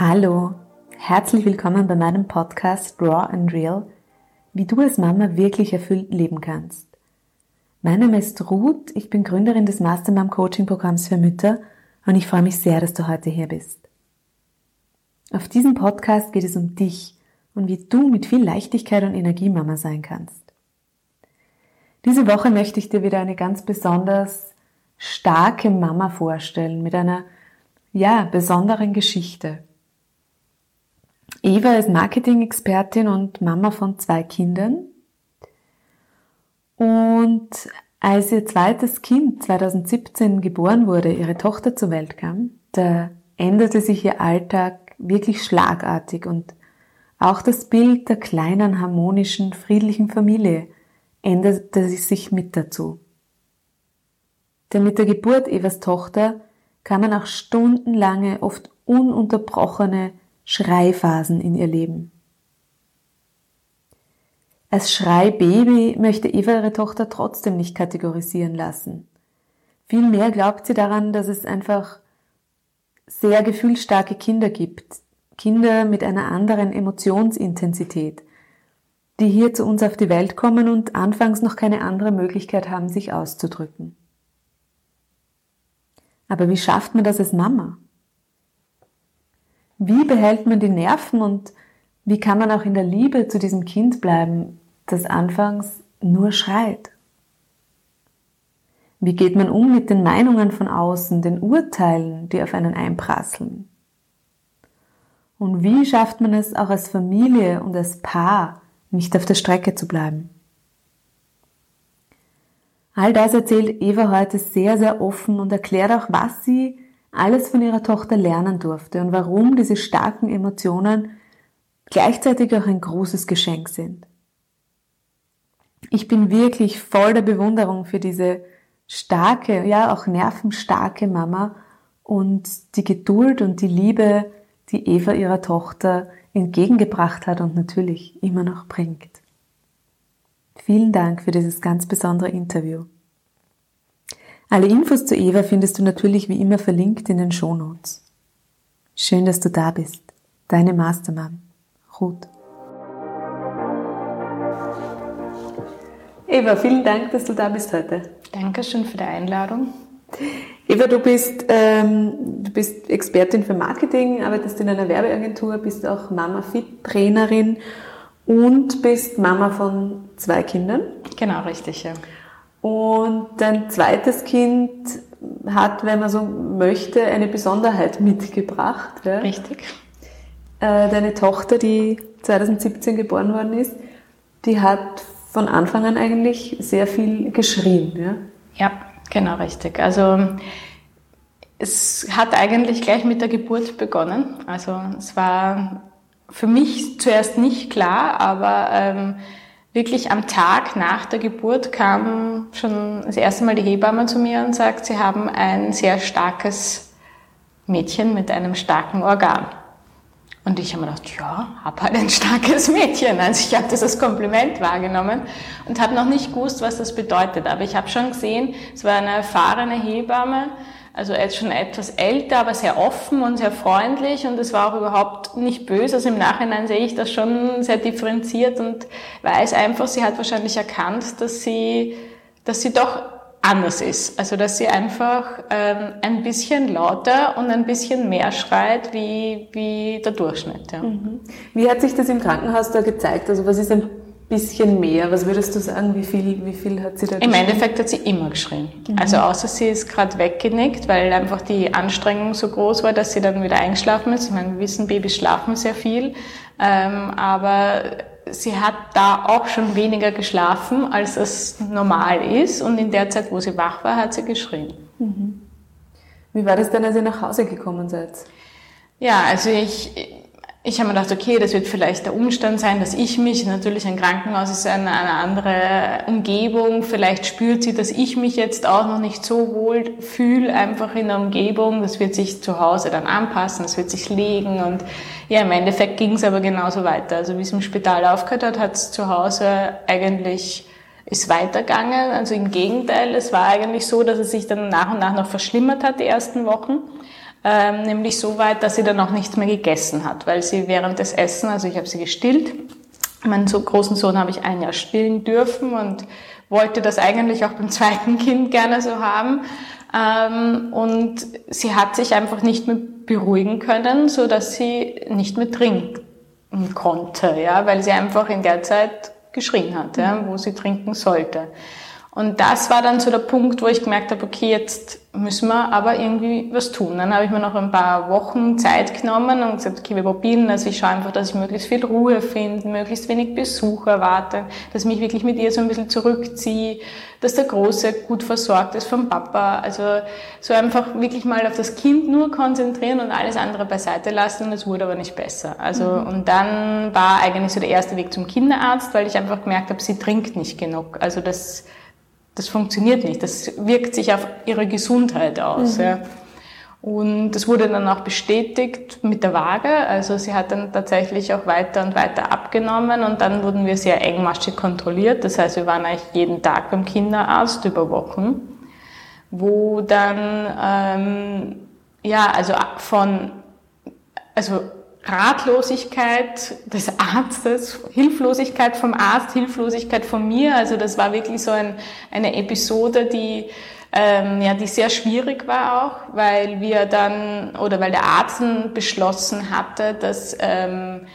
Hallo, herzlich willkommen bei meinem Podcast Raw and Real, wie du als Mama wirklich erfüllt leben kannst. Mein Name ist Ruth, ich bin Gründerin des Mastermom Coaching Programms für Mütter und ich freue mich sehr, dass du heute hier bist. Auf diesem Podcast geht es um dich und wie du mit viel Leichtigkeit und Energie Mama sein kannst. Diese Woche möchte ich dir wieder eine ganz besonders starke Mama vorstellen mit einer, ja, besonderen Geschichte. Eva ist Marketing-Expertin und Mama von zwei Kindern. Und als ihr zweites Kind 2017 geboren wurde, ihre Tochter zur Welt kam, da änderte sich ihr Alltag wirklich schlagartig und auch das Bild der kleinen, harmonischen, friedlichen Familie änderte sich mit dazu. Denn mit der Geburt Evas Tochter kamen auch stundenlange, oft ununterbrochene Schreiphasen in ihr Leben. Als Schreibaby möchte Eva ihre Tochter trotzdem nicht kategorisieren lassen. Vielmehr glaubt sie daran, dass es einfach sehr gefühlsstarke Kinder gibt, Kinder mit einer anderen Emotionsintensität, die hier zu uns auf die Welt kommen und anfangs noch keine andere Möglichkeit haben, sich auszudrücken. Aber wie schafft man das als Mama? Wie behält man die Nerven und wie kann man auch in der Liebe zu diesem Kind bleiben, das anfangs nur schreit? Wie geht man um mit den Meinungen von außen, den Urteilen, die auf einen einprasseln? Und wie schafft man es auch als Familie und als Paar, nicht auf der Strecke zu bleiben? All das erzählt Eva heute sehr, sehr offen und erklärt auch, was sie alles von ihrer Tochter lernen durfte und warum diese starken Emotionen gleichzeitig auch ein großes Geschenk sind. Ich bin wirklich voll der Bewunderung für diese starke, ja auch nervenstarke Mama und die Geduld und die Liebe, die Eva ihrer Tochter entgegengebracht hat und natürlich immer noch bringt. Vielen Dank für dieses ganz besondere Interview. Alle Infos zu Eva findest du natürlich wie immer verlinkt in den Shownotes. Schön, dass du da bist. Deine Mastermam, Ruth. Eva, vielen Dank, dass du da bist heute. Dankeschön für die Einladung. Eva, du bist, ähm, du bist Expertin für Marketing, arbeitest in einer Werbeagentur, bist auch Mama-Fit-Trainerin und bist Mama von zwei Kindern. Genau, richtig, ja. Und dein zweites Kind hat, wenn man so möchte, eine Besonderheit mitgebracht. Ja? Richtig. Äh, deine Tochter, die 2017 geboren worden ist, die hat von Anfang an eigentlich sehr viel geschrien. Ja, ja genau richtig. Also es hat eigentlich gleich mit der Geburt begonnen. Also es war für mich zuerst nicht klar, aber ähm, wirklich am Tag nach der Geburt kam schon das erste Mal die Hebamme zu mir und sagt, sie haben ein sehr starkes Mädchen mit einem starken Organ. Und ich habe mir gedacht, ja, hab halt ein starkes Mädchen. Also ich habe das als Kompliment wahrgenommen und habe noch nicht gewusst, was das bedeutet. Aber ich habe schon gesehen, es war eine erfahrene Hebamme, also jetzt schon etwas älter, aber sehr offen und sehr freundlich und es war auch überhaupt nicht böse. Also im Nachhinein sehe ich das schon sehr differenziert und weiß einfach, sie hat wahrscheinlich erkannt, dass sie, dass sie doch anders ist. Also dass sie einfach ähm, ein bisschen lauter und ein bisschen mehr schreit wie, wie der Durchschnitt. Ja. Mhm. Wie hat sich das im Krankenhaus da gezeigt? Also was ist ein bisschen mehr? Was würdest du sagen, wie viel, wie viel hat sie da geschrien? Im Endeffekt hat sie immer geschrien. Mhm. Also außer sie ist gerade weggenickt, weil einfach die Anstrengung so groß war, dass sie dann wieder eingeschlafen ist. Ich meine, wir wissen, Babys schlafen sehr viel, ähm, aber sie hat da auch schon weniger geschlafen, als es normal ist. Und in der Zeit, wo sie wach war, hat sie geschrien. Mhm. Wie war das denn, als ihr nach Hause gekommen seid? Ja, also ich, ich habe mir gedacht, okay, das wird vielleicht der Umstand sein, dass ich mich, natürlich ein Krankenhaus ist eine, eine andere Umgebung, vielleicht spürt sie, dass ich mich jetzt auch noch nicht so wohl fühle, einfach in der Umgebung, das wird sich zu Hause dann anpassen, das wird sich legen und ja, im Endeffekt ging es aber genauso weiter. Also wie es im Spital aufgehört hat, hat es zu Hause eigentlich ist weitergegangen. Also im Gegenteil, es war eigentlich so, dass es sich dann nach und nach noch verschlimmert hat, die ersten Wochen. Ähm, nämlich so weit, dass sie dann auch nichts mehr gegessen hat, weil sie während des Essen, also ich habe sie gestillt, meinen so großen Sohn habe ich ein Jahr stillen dürfen und wollte das eigentlich auch beim zweiten Kind gerne so haben. Ähm, und sie hat sich einfach nicht mehr beruhigen können, so dass sie nicht mehr trinken konnte, ja, weil sie einfach in der Zeit geschrien hat, ja, wo sie trinken sollte. Und das war dann so der Punkt, wo ich gemerkt habe, okay, jetzt müssen wir aber irgendwie was tun. Dann habe ich mir noch ein paar Wochen Zeit genommen und gesagt, okay, wir probieren Also ich schaue einfach, dass ich möglichst viel Ruhe finde, möglichst wenig Besuch erwarte, dass ich mich wirklich mit ihr so ein bisschen zurückziehe, dass der Große gut versorgt ist vom Papa. Also so einfach wirklich mal auf das Kind nur konzentrieren und alles andere beiseite lassen und es wurde aber nicht besser. Also mhm. und dann war eigentlich so der erste Weg zum Kinderarzt, weil ich einfach gemerkt habe, sie trinkt nicht genug. Also das das funktioniert nicht. Das wirkt sich auf ihre Gesundheit aus. Mhm. Ja. Und das wurde dann auch bestätigt mit der Waage. Also sie hat dann tatsächlich auch weiter und weiter abgenommen und dann wurden wir sehr engmaschig kontrolliert. Das heißt, wir waren eigentlich jeden Tag beim Kinderarzt über Wochen, wo dann ähm, ja also von also Ratlosigkeit des Arztes, Hilflosigkeit vom Arzt, Hilflosigkeit von mir. Also das war wirklich so ein, eine Episode, die ähm, ja, die sehr schwierig war auch, weil wir dann oder weil der Arzt beschlossen hatte, dass ähm,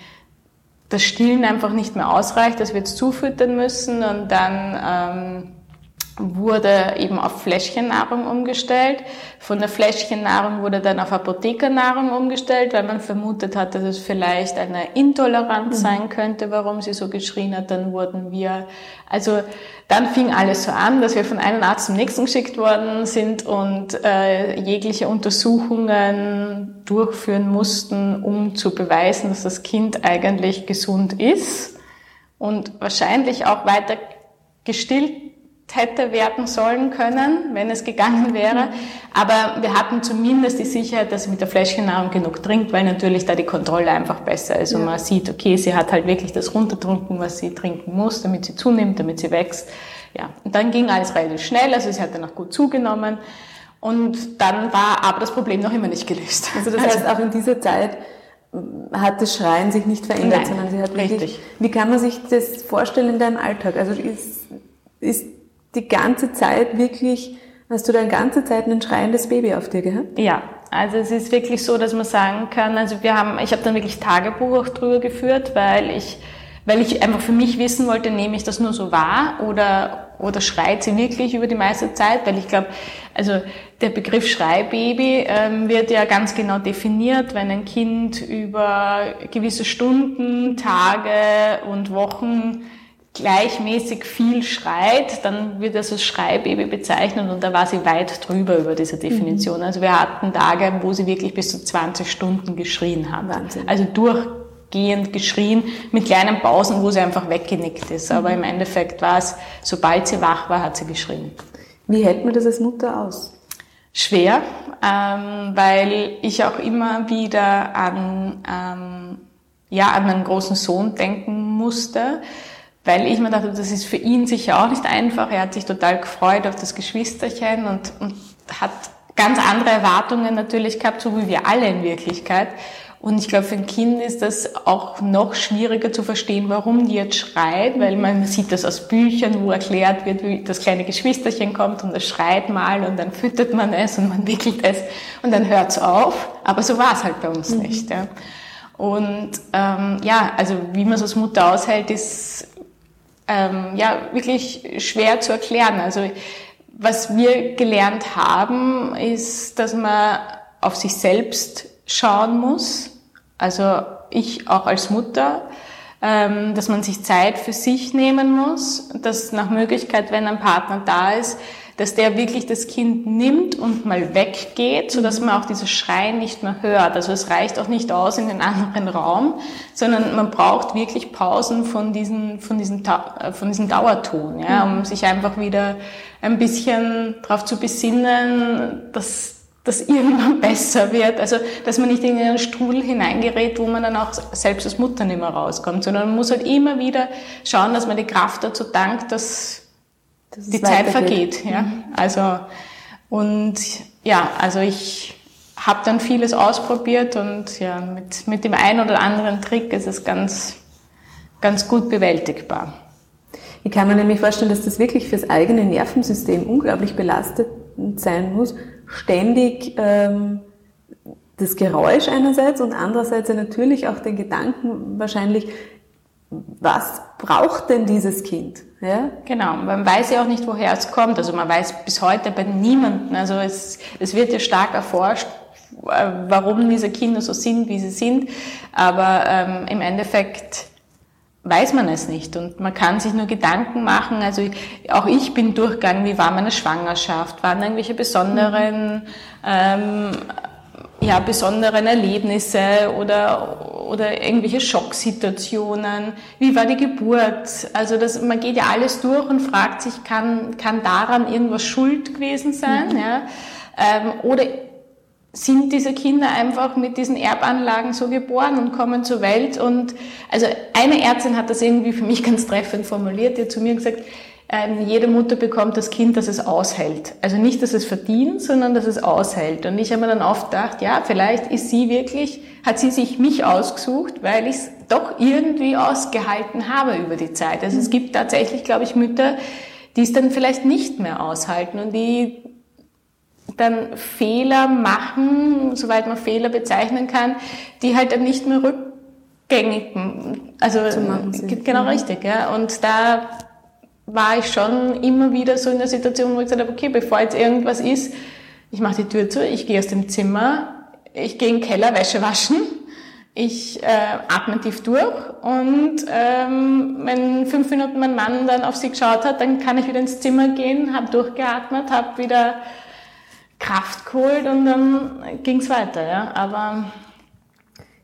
das Stillen einfach nicht mehr ausreicht, dass wir jetzt zufüttern müssen und dann ähm, wurde eben auf Fläschchennahrung umgestellt. Von der Fläschchennahrung wurde dann auf Apothekernahrung umgestellt, weil man vermutet hat, dass es vielleicht eine Intoleranz mhm. sein könnte, warum sie so geschrien hat. Dann wurden wir, also dann fing alles so an, dass wir von einem Arzt zum nächsten geschickt worden sind und äh, jegliche Untersuchungen durchführen mussten, um zu beweisen, dass das Kind eigentlich gesund ist und wahrscheinlich auch weiter gestillt hätte werden sollen können, wenn es gegangen wäre. Aber wir hatten zumindest die Sicherheit, dass sie mit der Fläschchennahrung genug trinkt, weil natürlich da die Kontrolle einfach besser ist. Und man sieht, okay, sie hat halt wirklich das runtertrunken, was sie trinken muss, damit sie zunimmt, damit sie wächst. Ja, und dann ging alles relativ schnell, also sie hat dann auch gut zugenommen. Und dann war aber das Problem noch immer nicht gelöst. Also das heißt, auch in dieser Zeit hat das Schreien sich nicht verändert, Nein, sondern sie hat wirklich, richtig. Wie kann man sich das vorstellen in deinem Alltag? Also ist, ist die ganze Zeit wirklich, hast du da die ganze Zeit ein schreiendes Baby auf dir gehabt? Ja, also es ist wirklich so, dass man sagen kann, also wir haben, ich habe dann wirklich Tagebuch auch drüber geführt, weil ich, weil ich einfach für mich wissen wollte, nehme ich das nur so wahr oder, oder schreit sie wirklich über die meiste Zeit, weil ich glaube, also der Begriff Schreibaby ähm, wird ja ganz genau definiert, wenn ein Kind über gewisse Stunden, Tage und Wochen gleichmäßig viel schreit, dann wird das als Schreibaby bezeichnet und da war sie weit drüber über diese Definition. Mhm. Also wir hatten Tage, wo sie wirklich bis zu 20 Stunden geschrien hat. Wahnsinn. Also durchgehend geschrien, mit kleinen Pausen, wo sie einfach weggenickt ist. Aber mhm. im Endeffekt war es, sobald sie wach war, hat sie geschrien. Wie hält man das als Mutter aus? Schwer, ähm, weil ich auch immer wieder an, ähm, ja, an meinen großen Sohn denken musste weil ich mir dachte, das ist für ihn sicher auch nicht einfach. Er hat sich total gefreut auf das Geschwisterchen und, und hat ganz andere Erwartungen natürlich gehabt, so wie wir alle in Wirklichkeit. Und ich glaube, für ein Kind ist das auch noch schwieriger zu verstehen, warum die jetzt schreit, weil man sieht das aus Büchern, wo erklärt wird, wie das kleine Geschwisterchen kommt und es schreit mal und dann füttert man es und man wickelt es und dann hört es auf. Aber so war es halt bei uns mhm. nicht. Ja. Und ähm, ja, also wie man es als Mutter aushält, ist ähm, ja wirklich schwer zu erklären. Also was wir gelernt haben, ist, dass man auf sich selbst schauen muss. Also ich auch als Mutter, ähm, dass man sich Zeit für sich nehmen muss, dass nach Möglichkeit, wenn ein Partner da ist, dass der wirklich das Kind nimmt und mal weggeht, so dass man auch dieses Schreien nicht mehr hört. Also es reicht auch nicht aus in den anderen Raum, sondern man braucht wirklich Pausen von diesem, von diesem, äh, von diesem Dauerton, ja, um mhm. sich einfach wieder ein bisschen darauf zu besinnen, dass das irgendwann besser wird. Also, dass man nicht in einen Strudel hineingerät, wo man dann auch selbst als Mutter nicht mehr rauskommt, sondern man muss halt immer wieder schauen, dass man die Kraft dazu dankt, dass die Zeit vergeht. Ja? Mhm. Also, und ja, also ich habe dann vieles ausprobiert und ja, mit, mit dem einen oder anderen Trick ist es ganz, ganz gut bewältigbar. Ich kann mir nämlich vorstellen, dass das wirklich fürs eigene Nervensystem unglaublich belastend sein muss, ständig ähm, das Geräusch einerseits und andererseits natürlich auch den Gedanken wahrscheinlich, was braucht denn dieses Kind? Ja? Genau, man weiß ja auch nicht, woher es kommt. Also man weiß bis heute bei niemandem, also es, es wird ja stark erforscht, äh, warum diese Kinder so sind, wie sie sind. Aber ähm, im Endeffekt weiß man es nicht und man kann sich nur Gedanken machen. Also auch ich bin durchgegangen, wie war meine Schwangerschaft, waren irgendwelche besonderen, ähm, ja, besonderen Erlebnisse oder, oder irgendwelche Schocksituationen, wie war die Geburt. Also das, man geht ja alles durch und fragt sich, kann, kann daran irgendwas schuld gewesen sein? Mhm. Ja? Ähm, oder sind diese Kinder einfach mit diesen Erbanlagen so geboren und kommen zur Welt. Und also eine Ärztin hat das irgendwie für mich ganz treffend formuliert, die hat zu mir gesagt, ähm, jede Mutter bekommt das Kind, das es aushält. Also nicht, dass es verdient, sondern dass es aushält. Und ich habe mir dann oft gedacht, ja, vielleicht ist sie wirklich, hat sie sich mich ausgesucht, weil ich es doch irgendwie ausgehalten habe über die Zeit. Also es gibt tatsächlich, glaube ich, Mütter, die es dann vielleicht nicht mehr aushalten und die dann Fehler machen, soweit man Fehler bezeichnen kann, die halt dann nicht mehr rückgängig, also genau richtig, ja. Und da war ich schon immer wieder so in der Situation, wo ich gesagt habe, okay, bevor jetzt irgendwas ist, ich mache die Tür zu, ich gehe aus dem Zimmer, ich gehe in den Keller Wäsche waschen, ich äh, atme tief durch und ähm, wenn fünf Minuten mein Mann dann auf sie geschaut hat, dann kann ich wieder ins Zimmer gehen, habe durchgeatmet, habe wieder Kraft geholt und dann ging es weiter. Ja. Aber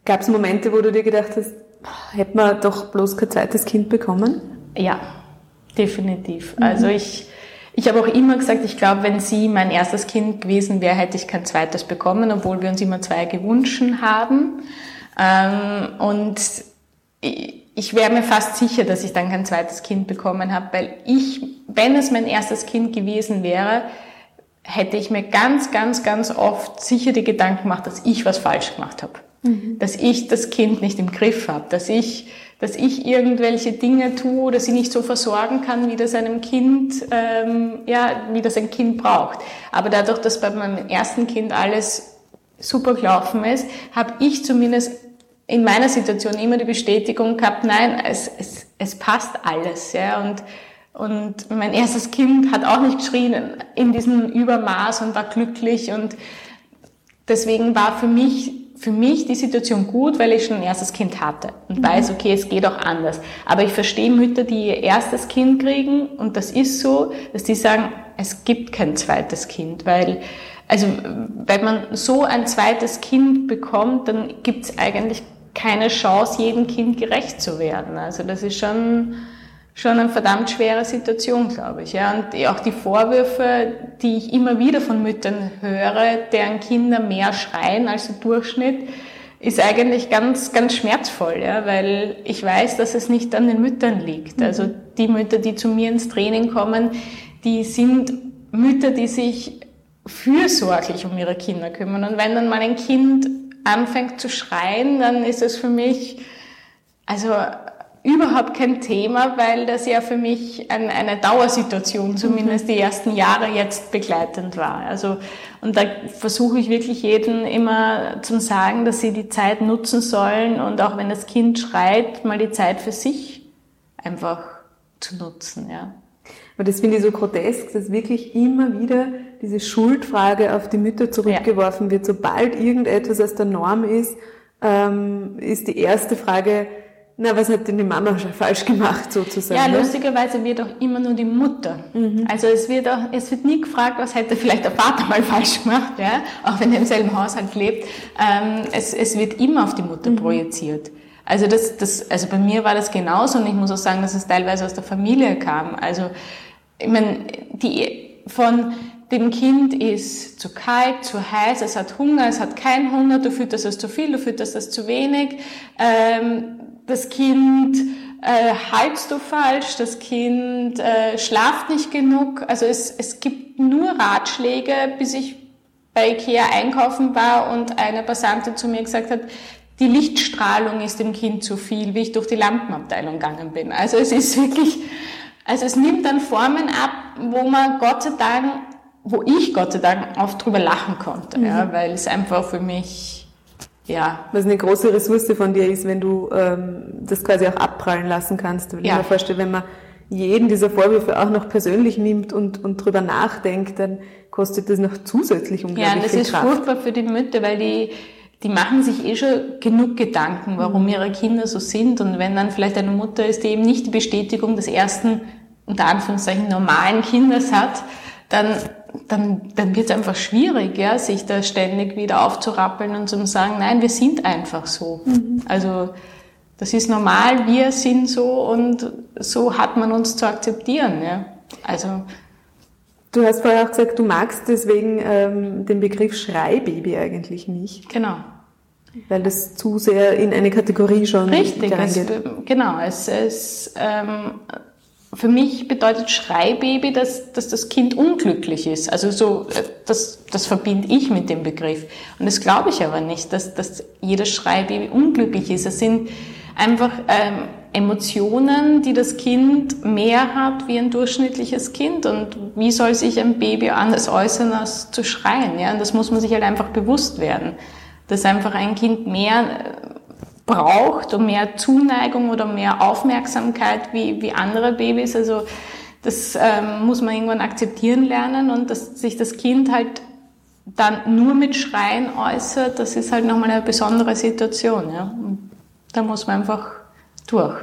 Gab es Momente, wo du dir gedacht hast, hätte man doch bloß kein zweites Kind bekommen? Ja, definitiv. Mhm. Also ich, ich habe auch immer gesagt, ich glaube, wenn sie mein erstes Kind gewesen wäre, hätte ich kein zweites bekommen, obwohl wir uns immer zwei gewünscht haben. Ähm, und ich, ich wäre mir fast sicher, dass ich dann kein zweites Kind bekommen habe, weil ich, wenn es mein erstes Kind gewesen wäre, hätte ich mir ganz, ganz, ganz oft sicher die Gedanken gemacht, dass ich was falsch gemacht habe. Mhm. Dass ich das Kind nicht im Griff habe, dass ich, dass ich irgendwelche Dinge tue oder sie nicht so versorgen kann, wie das einem Kind, ähm, ja, wie das ein Kind braucht. Aber dadurch, dass bei meinem ersten Kind alles super gelaufen ist, habe ich zumindest in meiner Situation immer die Bestätigung gehabt, nein, es, es, es passt alles. Ja, und und mein erstes Kind hat auch nicht geschrien in diesem Übermaß und war glücklich. Und deswegen war für mich, für mich die Situation gut, weil ich schon ein erstes Kind hatte und mhm. weiß, okay, es geht auch anders. Aber ich verstehe Mütter, die ihr erstes Kind kriegen und das ist so, dass die sagen, es gibt kein zweites Kind, weil also wenn man so ein zweites Kind bekommt, dann gibt es eigentlich keine Chance, jedem Kind gerecht zu werden. Also das ist schon schon eine verdammt schwere Situation, glaube ich. Ja. Und auch die Vorwürfe, die ich immer wieder von Müttern höre, deren Kinder mehr schreien als der Durchschnitt, ist eigentlich ganz, ganz schmerzvoll, ja, weil ich weiß, dass es nicht an den Müttern liegt. Mhm. Also die Mütter, die zu mir ins Training kommen, die sind Mütter, die sich fürsorglich um ihre Kinder kümmern. Und wenn dann mal ein Kind anfängt zu schreien, dann ist es für mich, also überhaupt kein Thema, weil das ja für mich ein, eine Dauersituation, zumindest die ersten Jahre jetzt begleitend war. Also, und da versuche ich wirklich jeden immer zu sagen, dass sie die Zeit nutzen sollen und auch wenn das Kind schreit, mal die Zeit für sich einfach zu nutzen, ja. Aber das finde ich so grotesk, dass wirklich immer wieder diese Schuldfrage auf die Mütter zurückgeworfen ja. wird. Sobald irgendetwas aus der Norm ist, ähm, ist die erste Frage, na, was hat denn die Mama schon falsch gemacht, sozusagen? Ja, ne? lustigerweise wird auch immer nur die Mutter. Mhm. Also es wird auch, es wird nie gefragt, was hätte vielleicht der Vater mal falsch gemacht, ja, auch wenn er im selben Haushalt lebt. Ähm, es, es wird immer auf die Mutter mhm. projiziert. Also das, das, also bei mir war das genauso und ich muss auch sagen, dass es teilweise aus der Familie kam. Also, ich meine, die, von, dem Kind ist zu kalt, zu heiß, es hat Hunger, es hat keinen Hunger, du fütterst es zu viel, du fütterst es zu wenig. Ähm, das Kind äh, haltst du falsch, das Kind äh, schlaft nicht genug. Also es, es gibt nur Ratschläge, bis ich bei Ikea einkaufen war und eine Passante zu mir gesagt hat, die Lichtstrahlung ist dem Kind zu viel, wie ich durch die Lampenabteilung gegangen bin. Also es ist wirklich, also es nimmt dann Formen ab, wo man Gott sei Dank, wo ich Gott sei Dank oft drüber lachen konnte, mhm. ja, weil es einfach für mich, ja. Was eine große Ressource von dir ist, wenn du ähm, das quasi auch abprallen lassen kannst. Wenn ja. ich mir vorstelle, wenn man jeden dieser Vorwürfe auch noch persönlich nimmt und, und drüber nachdenkt, dann kostet das noch zusätzlich unglaublich Ja, das viel ist Kraft. furchtbar für die Mütter, weil die, die machen sich eh schon genug Gedanken, warum mhm. ihre Kinder so sind. Und wenn dann vielleicht eine Mutter ist, die eben nicht die Bestätigung des ersten, unter Anführungszeichen, normalen Kindes hat, dann, dann, dann wird es einfach schwierig, ja, sich da ständig wieder aufzurappeln und zu sagen, nein, wir sind einfach so. Mhm. Also, das ist normal, wir sind so und so hat man uns zu akzeptieren, ja. Also, Du hast vorher auch gesagt, du magst deswegen ähm, den Begriff Schreibaby eigentlich nicht. Genau. Weil das zu sehr in eine Kategorie schon Richtig, es, genau. Es, es, ähm, für mich bedeutet Schreibaby, dass, dass das Kind unglücklich ist. Also so, äh, das, das verbinde ich mit dem Begriff. Und das glaube ich aber nicht, dass, dass jedes Schreibaby unglücklich ist. Es sind einfach ähm, Emotionen, die das Kind mehr hat wie ein durchschnittliches Kind. Und wie soll sich ein Baby anders äußern, als zu schreien? Ja? Und das muss man sich halt einfach bewusst werden, dass einfach ein Kind mehr äh, braucht und mehr Zuneigung oder mehr Aufmerksamkeit wie, wie andere Babys. Also das ähm, muss man irgendwann akzeptieren lernen und dass sich das Kind halt dann nur mit Schreien äußert, das ist halt nochmal eine besondere Situation. Ja? Da muss man einfach durch.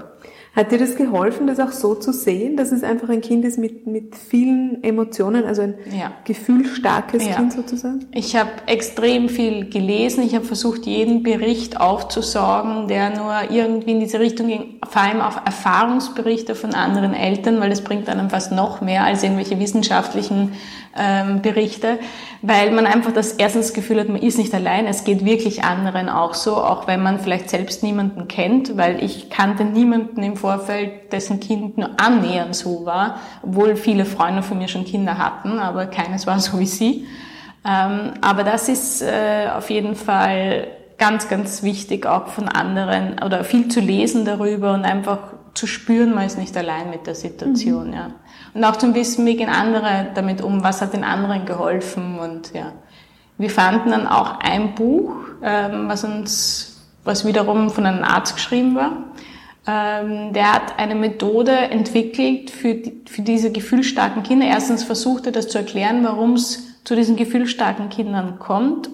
Hat dir das geholfen, das auch so zu sehen, dass es einfach ein Kind ist mit, mit vielen Emotionen, also ein ja. gefühlstarkes ja. Kind sozusagen? Ich habe extrem viel gelesen. Ich habe versucht, jeden Bericht aufzusaugen, der nur irgendwie in diese Richtung ging, vor allem auf Erfahrungsberichte von anderen Eltern, weil das bringt einem fast noch mehr als irgendwelche wissenschaftlichen ähm, Berichte, weil man einfach das erstens Gefühl hat, man ist nicht allein, es geht wirklich anderen auch so, auch wenn man vielleicht selbst niemanden kennt, weil ich kannte niemanden im Vorfeld, dessen Kind nur annähernd so war, obwohl viele Freunde von mir schon Kinder hatten, aber keines war so wie sie. Ähm, aber das ist äh, auf jeden Fall ganz, ganz wichtig, auch von anderen oder viel zu lesen darüber und einfach zu spüren, man ist nicht allein mit der Situation, mhm. ja. Und auch zu wissen, wie gehen andere damit um, was hat den anderen geholfen und ja. Wir fanden dann auch ein Buch, ähm, was uns, was wiederum von einem Arzt geschrieben war. Ähm, der hat eine Methode entwickelt für, die, für diese gefühlsstarken Kinder. Erstens versucht er das zu erklären, warum es zu diesen gefühlsstarken Kindern kommt.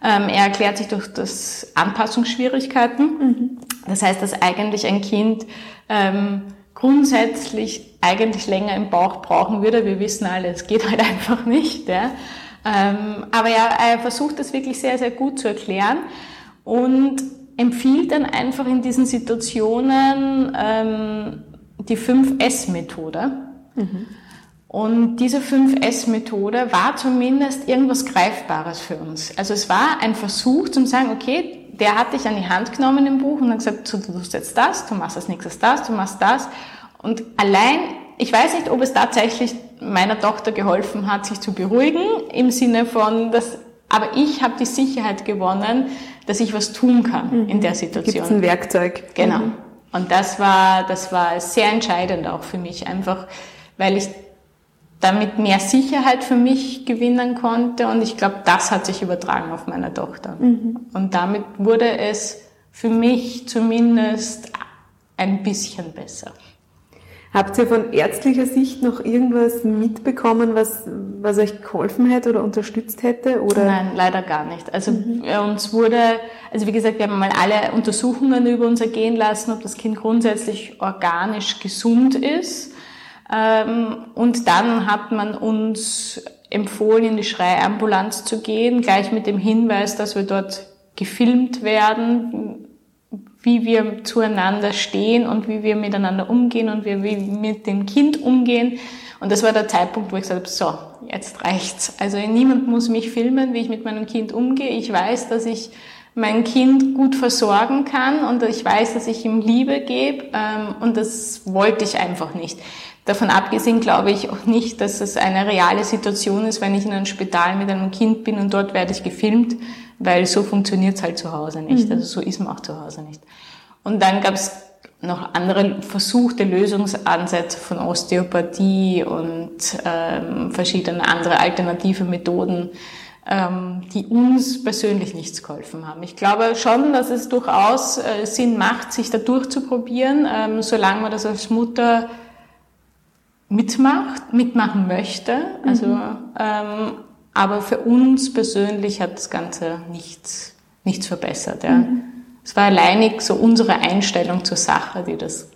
Ähm, er erklärt sich durch das Anpassungsschwierigkeiten. Mhm. Das heißt, dass eigentlich ein Kind ähm, grundsätzlich eigentlich länger im Bauch brauchen würde. Wir wissen alle, es geht halt einfach nicht. Ja. Ähm, aber ja, er versucht das wirklich sehr, sehr gut zu erklären und empfiehlt dann einfach in diesen Situationen ähm, die 5S-Methode. Mhm. Und diese 5S-Methode war zumindest irgendwas Greifbares für uns. Also es war ein Versuch zum sagen, okay, der hat dich an die Hand genommen im Buch und hat gesagt, du tust jetzt das, du machst als nächstes das, du machst das. Und allein, ich weiß nicht, ob es tatsächlich meiner Tochter geholfen hat, sich zu beruhigen, im Sinne von, dass, aber ich habe die Sicherheit gewonnen, dass ich was tun kann mhm. in der Situation. Gibt ein Werkzeug. Genau. Mhm. Und das war, das war sehr entscheidend auch für mich, einfach, weil ich damit mehr Sicherheit für mich gewinnen konnte und ich glaube, das hat sich übertragen auf meine Tochter. Mhm. Und damit wurde es für mich zumindest ein bisschen besser. Habt ihr von ärztlicher Sicht noch irgendwas mitbekommen, was, was euch geholfen hätte oder unterstützt hätte? Oder? Nein, leider gar nicht. Also mhm. uns wurde, also wie gesagt, wir haben mal alle Untersuchungen über uns ergehen lassen, ob das Kind grundsätzlich organisch gesund ist. Ähm, und dann hat man uns empfohlen, in die Schreiambulanz zu gehen, gleich mit dem Hinweis, dass wir dort gefilmt werden, wie wir zueinander stehen und wie wir miteinander umgehen und wie wir mit dem Kind umgehen. Und das war der Zeitpunkt, wo ich gesagt habe, so, jetzt reicht's. Also niemand muss mich filmen, wie ich mit meinem Kind umgehe. Ich weiß, dass ich mein Kind gut versorgen kann und ich weiß, dass ich ihm Liebe gebe ähm, und das wollte ich einfach nicht. Davon abgesehen glaube ich auch nicht, dass es eine reale Situation ist, wenn ich in einem Spital mit einem Kind bin und dort werde ich gefilmt, weil so funktioniert es halt zu Hause nicht. Mhm. Also so ist man auch zu Hause nicht. Und dann gab es noch andere versuchte Lösungsansätze von Osteopathie und ähm, verschiedene andere alternative Methoden, ähm, die uns persönlich nichts geholfen haben. Ich glaube schon, dass es durchaus äh, Sinn macht, sich da durchzuprobieren, ähm, solange man das als Mutter mitmacht, mitmachen möchte. Also, mhm. ähm, aber für uns persönlich hat das Ganze nichts, nichts verbessert. Ja. Mhm. Es war alleinig so unsere Einstellung zur Sache, die das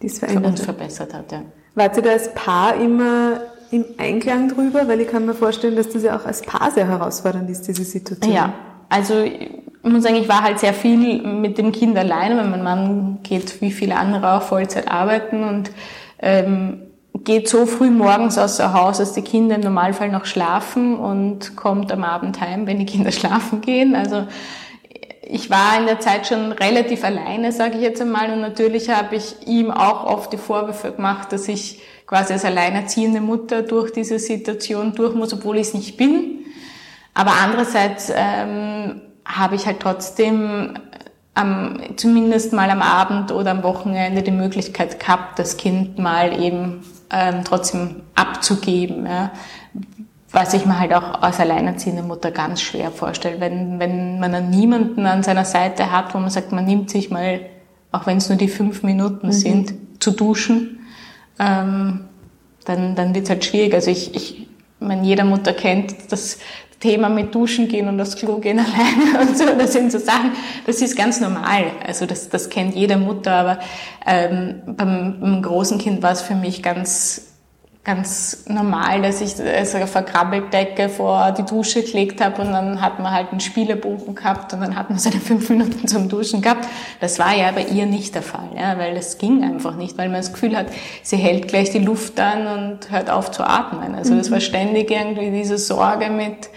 für uns verbessert hat. Ja. Wart ihr da als Paar immer im Einklang drüber? Weil ich kann mir vorstellen, dass das ja auch als Paar sehr herausfordernd ist, diese Situation. Ja, also ich muss sagen, ich war halt sehr viel mit dem Kind alleine, weil mein Mann geht wie viele andere auch Vollzeit arbeiten und ähm, geht so früh morgens außer Haus, dass die Kinder im Normalfall noch schlafen und kommt am Abend heim, wenn die Kinder schlafen gehen. Also ich war in der Zeit schon relativ alleine, sage ich jetzt einmal, und natürlich habe ich ihm auch oft die Vorwürfe gemacht, dass ich quasi als alleinerziehende Mutter durch diese Situation durch muss, obwohl ich es nicht bin. Aber andererseits ähm, habe ich halt trotzdem am, zumindest mal am Abend oder am Wochenende die Möglichkeit gehabt, das Kind mal eben ähm, trotzdem abzugeben. Ja was ich mir halt auch als alleinerziehende Mutter ganz schwer vorstelle, wenn, wenn man dann niemanden an seiner Seite hat, wo man sagt, man nimmt sich mal, auch wenn es nur die fünf Minuten mhm. sind, zu duschen, ähm, dann, dann wird es halt schwierig. Also ich, ich meine, jeder Mutter kennt das Thema mit Duschen gehen und aufs Klo gehen alleine und so, das sind so Sachen, das ist ganz normal. Also das, das kennt jede Mutter, aber ähm, beim, beim großen Kind war es für mich ganz ganz normal, dass ich also eine Verkrabbeldecke vor die Dusche gelegt habe und dann hat man halt einen Spielebogen gehabt und dann hat man seine fünf Minuten zum Duschen gehabt. Das war ja bei ihr nicht der Fall, ja, weil das ging einfach nicht, weil man das Gefühl hat, sie hält gleich die Luft an und hört auf zu atmen. Also das war mhm. ständig irgendwie diese Sorge mit,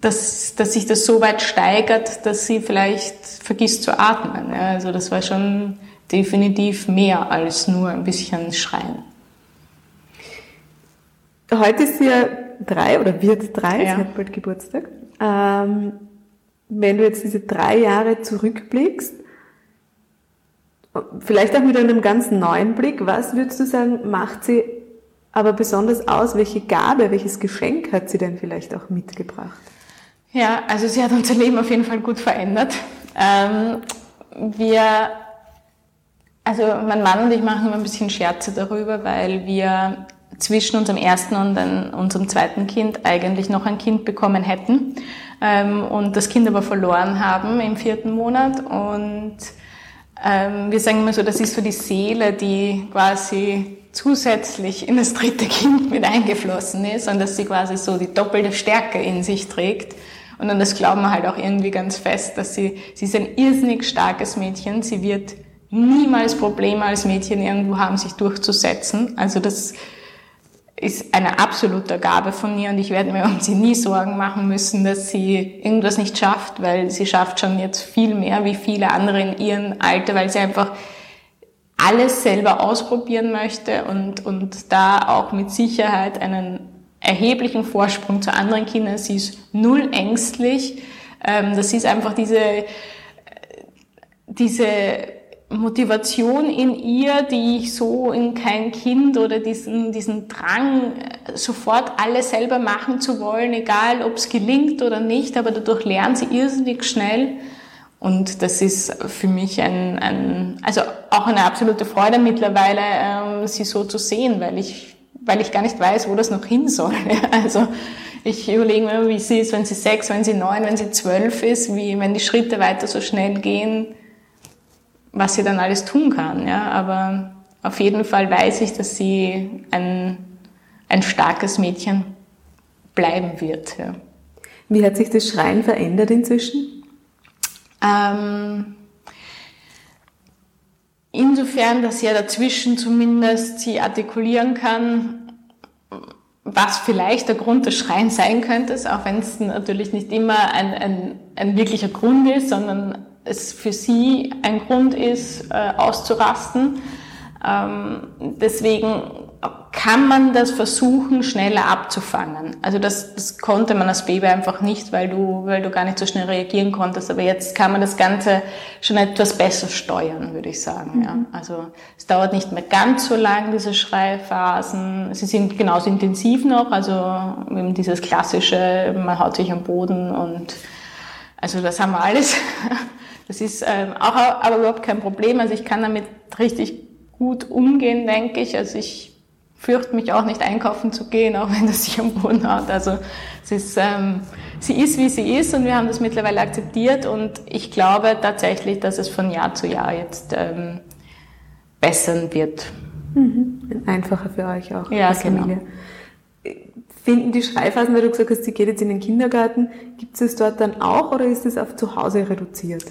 dass, dass sich das so weit steigert, dass sie vielleicht vergisst zu atmen. Ja. Also das war schon definitiv mehr als nur ein bisschen Schreien. Heute ist sie ja drei oder wird drei, ja. sie hat bald Geburtstag. Ähm, wenn du jetzt diese drei Jahre zurückblickst, vielleicht auch mit einem ganz neuen Blick, was würdest du sagen, macht sie aber besonders aus? Welche Gabe, welches Geschenk hat sie denn vielleicht auch mitgebracht? Ja, also sie hat unser Leben auf jeden Fall gut verändert. Ähm, wir, also mein Mann und ich machen immer ein bisschen Scherze darüber, weil wir zwischen unserem ersten und unserem zweiten Kind eigentlich noch ein Kind bekommen hätten ähm, und das Kind aber verloren haben im vierten Monat. Und ähm, wir sagen immer so, das ist so die Seele, die quasi zusätzlich in das dritte Kind mit eingeflossen ist und dass sie quasi so die doppelte Stärke in sich trägt. Und an das glauben wir halt auch irgendwie ganz fest, dass sie, sie ist ein irrsinnig starkes Mädchen. Sie wird niemals Probleme als Mädchen irgendwo haben, sich durchzusetzen. Also das ist eine absolute Gabe von mir und ich werde mir um sie nie Sorgen machen müssen, dass sie irgendwas nicht schafft, weil sie schafft schon jetzt viel mehr wie viele andere in ihrem Alter, weil sie einfach alles selber ausprobieren möchte und, und da auch mit Sicherheit einen erheblichen Vorsprung zu anderen Kindern. Sie ist null ängstlich. Ähm, das ist einfach diese, diese Motivation in ihr, die ich so in kein Kind oder diesen, diesen Drang, sofort alles selber machen zu wollen, egal ob es gelingt oder nicht, aber dadurch lernt sie irrsinnig schnell. Und das ist für mich ein, ein also auch eine absolute Freude mittlerweile, ähm, sie so zu sehen, weil ich, weil ich gar nicht weiß, wo das noch hin soll. Also ich überlege mir, wie sie ist, wenn sie sechs, wenn sie neun, wenn sie zwölf ist, wie, wenn die Schritte weiter so schnell gehen was sie dann alles tun kann. Ja? Aber auf jeden Fall weiß ich, dass sie ein, ein starkes Mädchen bleiben wird. Ja. Wie hat sich das Schreien verändert inzwischen? Ähm, insofern, dass ja dazwischen zumindest sie artikulieren kann, was vielleicht der Grund des Schreins sein könnte, auch wenn es natürlich nicht immer ein, ein, ein wirklicher Grund ist, sondern es für sie ein Grund ist, äh, auszurasten. Ähm, deswegen kann man das versuchen, schneller abzufangen. Also das, das konnte man als Baby einfach nicht, weil du, weil du gar nicht so schnell reagieren konntest. Aber jetzt kann man das Ganze schon etwas besser steuern, würde ich sagen. Mhm. Ja. Also es dauert nicht mehr ganz so lang, diese Schreiphasen. Sie sind genauso intensiv noch, also eben dieses klassische, man haut sich am Boden und also das haben wir alles. Das ist ähm, auch aber überhaupt kein Problem. Also ich kann damit richtig gut umgehen, denke ich. Also ich fürchte mich auch nicht einkaufen zu gehen, auch wenn das sich am Boden hat. Also es ist, ähm, sie ist, wie sie ist und wir haben das mittlerweile akzeptiert und ich glaube tatsächlich, dass es von Jahr zu Jahr jetzt ähm, bessern wird. Mhm. Einfacher für euch auch ja, als genau. Familie. Finden die Schreiphasen, weil du gesagt hast, sie geht jetzt in den Kindergarten, gibt es es dort dann auch oder ist es auf zu Hause reduziert?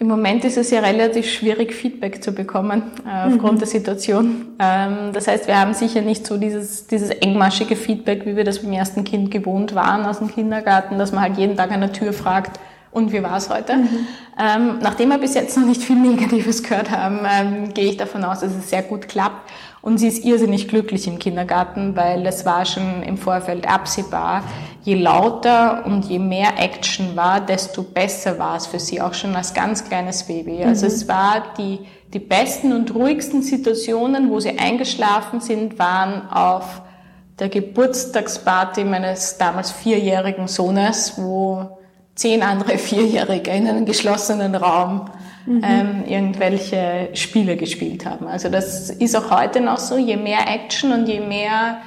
Im Moment ist es ja relativ schwierig, Feedback zu bekommen äh, aufgrund mhm. der Situation. Ähm, das heißt, wir haben sicher nicht so dieses, dieses engmaschige Feedback, wie wir das beim ersten Kind gewohnt waren aus dem Kindergarten, dass man halt jeden Tag an der Tür fragt, und wie war es heute? Mhm. Ähm, nachdem wir bis jetzt noch nicht viel Negatives gehört haben, ähm, gehe ich davon aus, dass es sehr gut klappt. Und sie ist irrsinnig glücklich im Kindergarten, weil es war schon im Vorfeld absehbar, je lauter und je mehr Action war, desto besser war es für sie, auch schon als ganz kleines Baby. Also mhm. es war die, die besten und ruhigsten Situationen, wo sie eingeschlafen sind, waren auf der Geburtstagsparty meines damals vierjährigen Sohnes, wo zehn andere Vierjährige in einem geschlossenen Raum mhm. ähm, irgendwelche Spiele gespielt haben. Also das ist auch heute noch so, je mehr Action und je mehr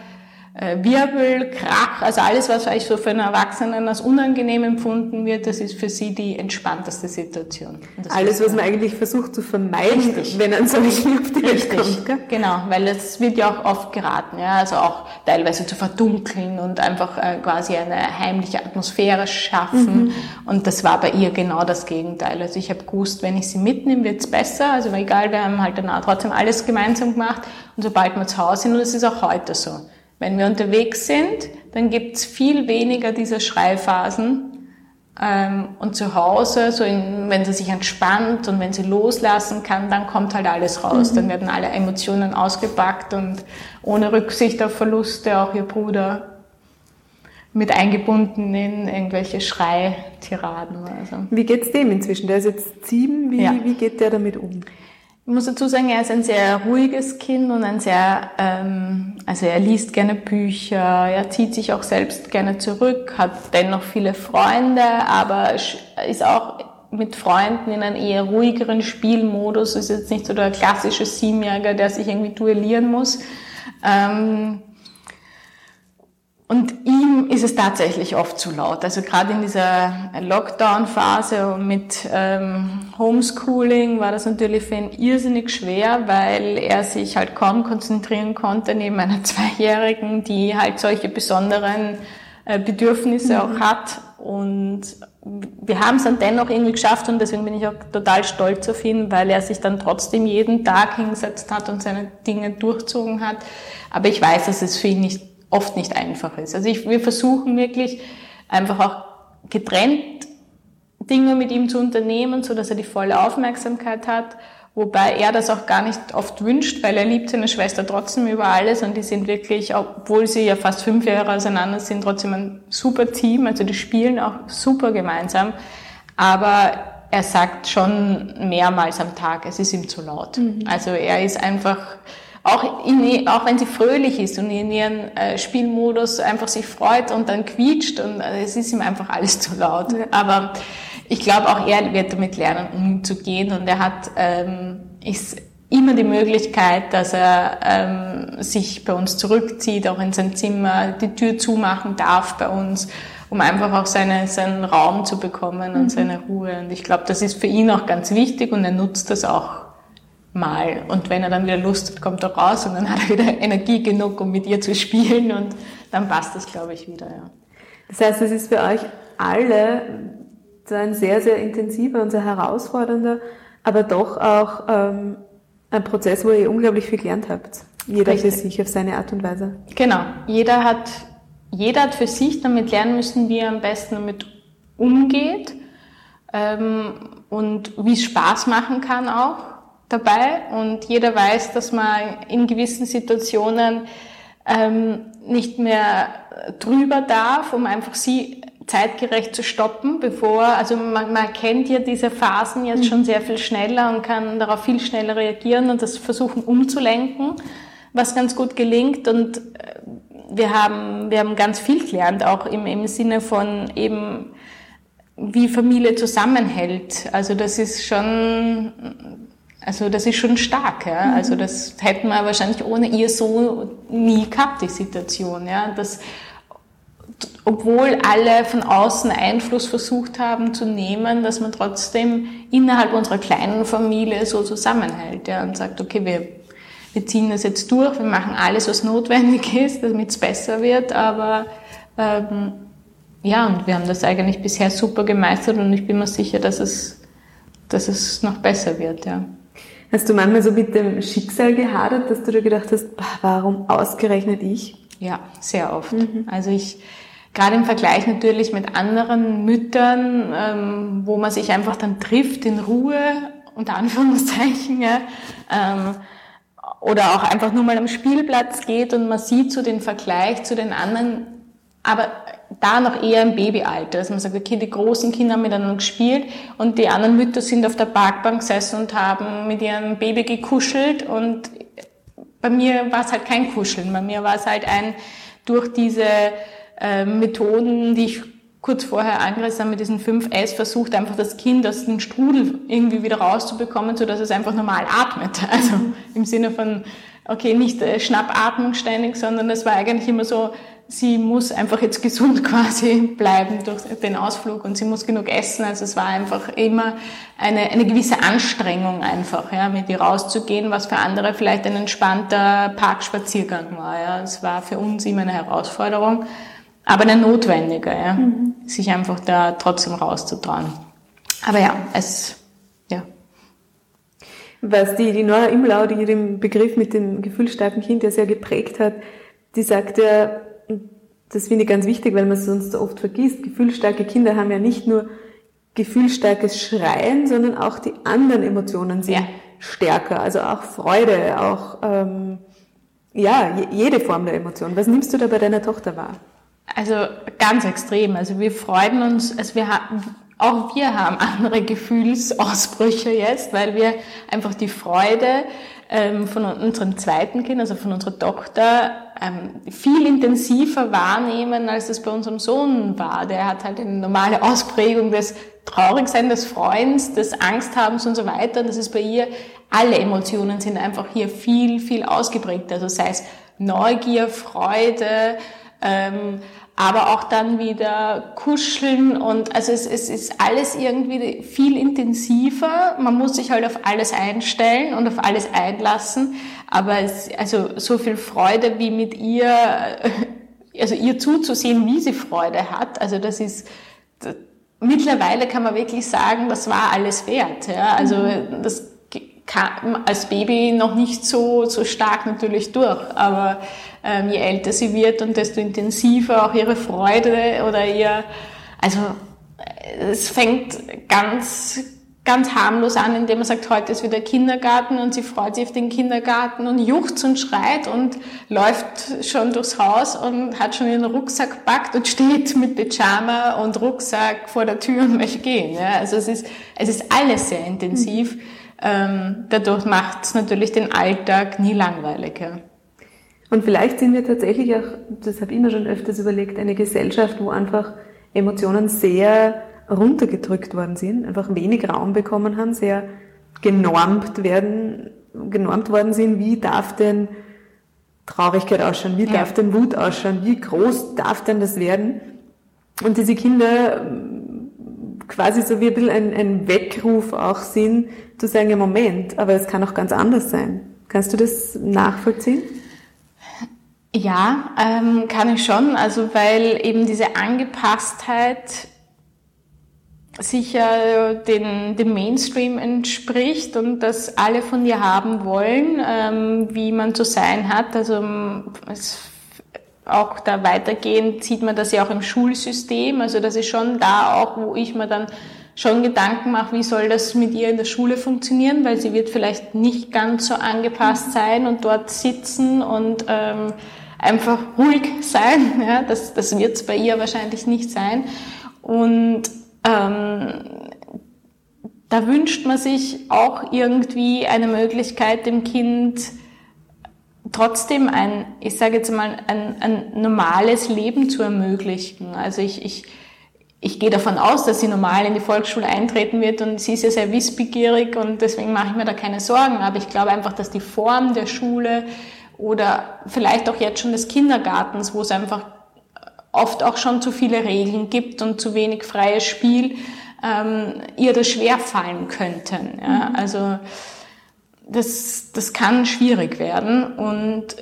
Wirbel, Krach, also alles, was vielleicht so für einen Erwachsenen als unangenehm empfunden wird, das ist für sie die entspannteste Situation. Alles, was man eigentlich versucht zu vermeiden, Richtig. wenn ein die Welt kommt. Gell? Genau, weil es wird ja auch oft geraten, ja, also auch teilweise zu verdunkeln und einfach äh, quasi eine heimliche Atmosphäre schaffen. Mhm. Und das war bei ihr genau das Gegenteil. Also ich habe gewusst, wenn ich sie mitnehme, wird's besser. Also egal, wir haben halt danach trotzdem alles gemeinsam gemacht. Und sobald wir zu Hause sind, und es ist auch heute so wenn wir unterwegs sind, dann gibt es viel weniger dieser Schreiphasen. Ähm, und zu Hause, so in, wenn sie sich entspannt und wenn sie loslassen kann, dann kommt halt alles raus. Mhm. Dann werden alle Emotionen ausgepackt und ohne Rücksicht auf Verluste auch ihr Bruder mit eingebunden in irgendwelche Schreitiraden. So. Wie geht's dem inzwischen? Der ist jetzt sieben. Wie, ja. wie geht der damit um? Ich muss dazu sagen, er ist ein sehr ruhiges Kind und ein sehr, ähm, also er liest gerne Bücher, er zieht sich auch selbst gerne zurück, hat dennoch viele Freunde, aber ist auch mit Freunden in einem eher ruhigeren Spielmodus, ist jetzt nicht so der klassische Siebenjähriger, der sich irgendwie duellieren muss. Ähm, und ihm ist es tatsächlich oft zu laut. Also gerade in dieser Lockdown-Phase mit ähm, Homeschooling war das natürlich für ihn irrsinnig schwer, weil er sich halt kaum konzentrieren konnte neben einer Zweijährigen, die halt solche besonderen äh, Bedürfnisse mhm. auch hat. Und wir haben es dann dennoch irgendwie geschafft und deswegen bin ich auch total stolz auf ihn, weil er sich dann trotzdem jeden Tag hingesetzt hat und seine Dinge durchzogen hat. Aber ich weiß, dass es für ihn nicht oft nicht einfach ist. Also ich, wir versuchen wirklich einfach auch getrennt Dinge mit ihm zu unternehmen, so dass er die volle Aufmerksamkeit hat, wobei er das auch gar nicht oft wünscht, weil er liebt seine Schwester trotzdem über alles und die sind wirklich, obwohl sie ja fast fünf Jahre auseinander sind, trotzdem ein super Team, also die spielen auch super gemeinsam, aber er sagt schon mehrmals am Tag, es ist ihm zu laut. Mhm. Also er ist einfach auch, in, auch wenn sie fröhlich ist und in ihren äh, Spielmodus einfach sich freut und dann quietscht und äh, es ist ihm einfach alles zu laut. Ja. Aber ich glaube, auch er wird damit lernen, umzugehen und er hat ähm, ist immer die Möglichkeit, dass er ähm, sich bei uns zurückzieht, auch in sein Zimmer, die Tür zumachen darf bei uns, um einfach auch seine, seinen Raum zu bekommen und mhm. seine Ruhe. Und ich glaube, das ist für ihn auch ganz wichtig und er nutzt das auch mal. Und wenn er dann wieder Lust hat, kommt er raus und dann hat er wieder Energie genug, um mit ihr zu spielen und dann passt das, glaube ich, wieder. Ja. Das heißt, es ist für euch alle so ein sehr, sehr intensiver und sehr herausfordernder, aber doch auch ähm, ein Prozess, wo ihr unglaublich viel gelernt habt. Jeder Richtig. für sich auf seine Art und Weise. Genau. Jeder hat, jeder hat für sich damit lernen müssen, wie er am besten damit umgeht ähm, und wie es Spaß machen kann auch dabei und jeder weiß, dass man in gewissen Situationen ähm, nicht mehr drüber darf, um einfach sie zeitgerecht zu stoppen, bevor, also man, man kennt ja diese Phasen jetzt schon sehr viel schneller und kann darauf viel schneller reagieren und das versuchen umzulenken, was ganz gut gelingt und äh, wir haben, wir haben ganz viel gelernt, auch im, im Sinne von eben, wie Familie zusammenhält. Also das ist schon, also das ist schon stark. Ja? Mhm. Also das hätten wir wahrscheinlich ohne ihr so nie gehabt, die Situation. Ja? Das, obwohl alle von außen Einfluss versucht haben zu nehmen, dass man trotzdem innerhalb unserer kleinen Familie so zusammenhält ja, und sagt, okay, wir, wir ziehen das jetzt durch, wir machen alles, was notwendig ist, damit es besser wird, aber ähm, ja, und wir haben das eigentlich bisher super gemeistert und ich bin mir sicher, dass es, dass es noch besser wird, ja. Hast du manchmal so mit dem Schicksal gehadert, dass du dir gedacht hast, warum ausgerechnet ich? Ja, sehr oft. Mhm. Also ich, gerade im Vergleich natürlich mit anderen Müttern, ähm, wo man sich einfach dann trifft in Ruhe, unter Anführungszeichen, ja, ähm, oder auch einfach nur mal am Spielplatz geht und man sieht so den Vergleich zu den anderen, aber da noch eher im Babyalter, dass man sagt, okay, die großen Kinder haben miteinander gespielt und die anderen Mütter sind auf der Parkbank gesessen und haben mit ihrem Baby gekuschelt und bei mir war es halt kein Kuscheln, bei mir war es halt ein durch diese äh, Methoden, die ich kurz vorher angerissen habe mit diesen 5S, versucht einfach das Kind aus dem Strudel irgendwie wieder rauszubekommen, so dass es einfach normal atmet. Also im Sinne von, okay, nicht äh, Schnappatmung ständig, sondern es war eigentlich immer so, sie muss einfach jetzt gesund quasi bleiben durch den Ausflug und sie muss genug essen. Also es war einfach immer eine, eine gewisse Anstrengung einfach, ja, mit ihr rauszugehen, was für andere vielleicht ein entspannter Parkspaziergang war. Ja. Es war für uns immer eine Herausforderung, aber eine notwendige, ja, mhm. sich einfach da trotzdem rauszutrauen. Aber ja, es, ja. Was die, die Nora Imlau, die den Begriff mit dem gefühlsstarken Kind ja sehr geprägt hat, die sagt ja, das finde ich ganz wichtig, weil man es sonst oft vergisst. Gefühlsstarke Kinder haben ja nicht nur gefühlsstarkes Schreien, sondern auch die anderen Emotionen sind ja. stärker. Also auch Freude, auch ähm, ja jede Form der Emotion. Was nimmst du da bei deiner Tochter wahr? Also ganz extrem. Also wir freuen uns, also wir haben auch wir haben andere Gefühlsausbrüche jetzt, weil wir einfach die Freude ähm, von unserem zweiten Kind, also von unserer Tochter, ähm, viel intensiver wahrnehmen, als es bei unserem Sohn war. Der hat halt eine normale Ausprägung des Traurigseins, des Freuens, des Angsthabens und so weiter. Das ist bei ihr, alle Emotionen sind einfach hier viel, viel ausgeprägter. Also sei es Neugier, Freude, ähm, aber auch dann wieder kuscheln und also es, es ist alles irgendwie viel intensiver. Man muss sich halt auf alles einstellen und auf alles einlassen. Aber es, also so viel Freude wie mit ihr, also ihr zuzusehen, wie sie Freude hat. Also das ist mittlerweile kann man wirklich sagen, das war alles wert. Ja? Also mhm. das kam als Baby noch nicht so so stark natürlich durch, aber je älter sie wird und desto intensiver auch ihre Freude oder ihr, also es fängt ganz ganz harmlos an, indem man sagt, heute ist wieder Kindergarten und sie freut sich auf den Kindergarten und juchzt und schreit und läuft schon durchs Haus und hat schon ihren Rucksack packt und steht mit Pyjama und Rucksack vor der Tür und möchte gehen. Ja, also es ist, es ist alles sehr intensiv. Ähm, dadurch macht es natürlich den Alltag nie langweiliger. Und vielleicht sind wir tatsächlich auch, das habe ich mir schon öfters überlegt, eine Gesellschaft, wo einfach Emotionen sehr runtergedrückt worden sind, einfach wenig Raum bekommen haben, sehr genormt werden, genormt worden sind, wie darf denn Traurigkeit ausschauen, wie ja. darf denn Wut ausschauen, wie groß darf denn das werden? Und diese Kinder quasi so wie ein bisschen ein, ein Weckruf auch sind, zu sagen, ja Moment, aber es kann auch ganz anders sein. Kannst du das nachvollziehen? Ja, ähm, kann ich schon. Also weil eben diese Angepasstheit sicher den, dem Mainstream entspricht und das alle von dir haben wollen, ähm, wie man zu sein hat. Also es, auch da weitergehend sieht man das ja auch im Schulsystem. Also das ist schon da auch, wo ich mir dann schon Gedanken mache, wie soll das mit ihr in der Schule funktionieren, weil sie wird vielleicht nicht ganz so angepasst sein und dort sitzen und ähm, einfach ruhig sein. Ja, das das wird es bei ihr wahrscheinlich nicht sein. Und ähm, da wünscht man sich auch irgendwie eine Möglichkeit, dem Kind trotzdem ein, ich sage jetzt mal, ein, ein normales Leben zu ermöglichen. Also ich, ich, ich gehe davon aus, dass sie normal in die Volksschule eintreten wird und sie ist ja sehr wissbegierig und deswegen mache ich mir da keine Sorgen. Aber ich glaube einfach, dass die Form der Schule oder vielleicht auch jetzt schon des Kindergartens, wo es einfach oft auch schon zu viele Regeln gibt und zu wenig freies Spiel, ähm, ihr das schwer fallen könnten. Ja? Mhm. Also das, das kann schwierig werden und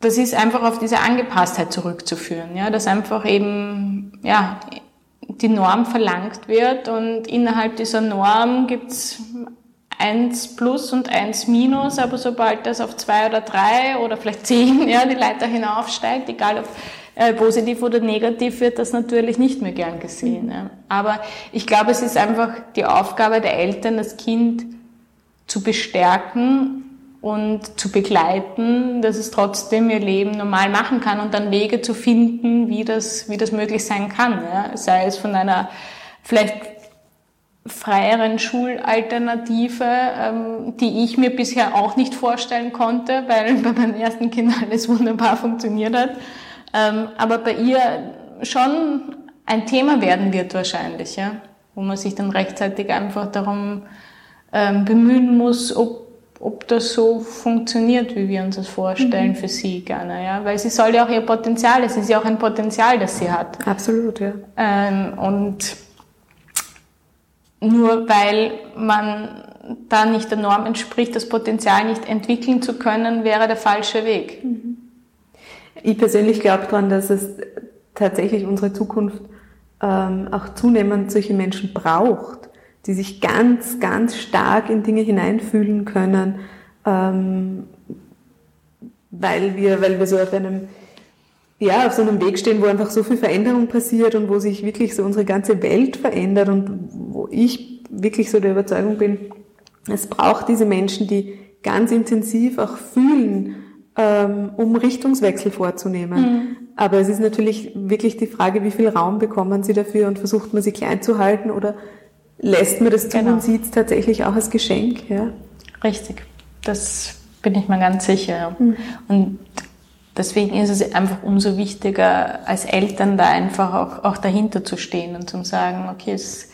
das ist einfach auf diese Angepasstheit zurückzuführen, ja, dass einfach eben ja die Norm verlangt wird und innerhalb dieser Norm gibt's eins plus und eins minus, aber sobald das auf zwei oder drei oder vielleicht zehn ja, die Leiter hinaufsteigt, egal ob äh, positiv oder negativ, wird das natürlich nicht mehr gern gesehen. Ja. Aber ich glaube, es ist einfach die Aufgabe der Eltern, das Kind zu bestärken und zu begleiten, dass es trotzdem ihr Leben normal machen kann und dann Wege zu finden, wie das, wie das möglich sein kann. Ja? Sei es von einer vielleicht freieren Schulalternative, ähm, die ich mir bisher auch nicht vorstellen konnte, weil bei meinem ersten Kind alles wunderbar funktioniert hat. Ähm, aber bei ihr schon ein Thema werden wird wahrscheinlich, ja? wo man sich dann rechtzeitig einfach darum ähm, bemühen muss, ob, ob das so funktioniert, wie wir uns das vorstellen mhm. für sie gerne, ja, weil sie soll ja auch ihr Potenzial, es ist ja auch ein Potenzial, das sie hat. Absolut, ja. Ähm, und nur weil man da nicht der Norm entspricht, das Potenzial nicht entwickeln zu können, wäre der falsche Weg. Mhm. Ich persönlich glaube daran, dass es tatsächlich unsere Zukunft ähm, auch zunehmend solche Menschen braucht die sich ganz, ganz stark in Dinge hineinfühlen können, ähm, weil wir, weil wir so auf einem, ja, auf so einem Weg stehen, wo einfach so viel Veränderung passiert und wo sich wirklich so unsere ganze Welt verändert und wo ich wirklich so der Überzeugung bin, es braucht diese Menschen, die ganz intensiv auch fühlen, ähm, um Richtungswechsel vorzunehmen. Mhm. Aber es ist natürlich wirklich die Frage, wie viel Raum bekommen sie dafür und versucht man sie klein zu halten oder lässt man das zu genau. und sieht es tatsächlich auch als Geschenk. Ja. Richtig, das bin ich mir ganz sicher. Mhm. Und deswegen ist es einfach umso wichtiger, als Eltern da einfach auch, auch dahinter zu stehen und zu sagen, okay, es,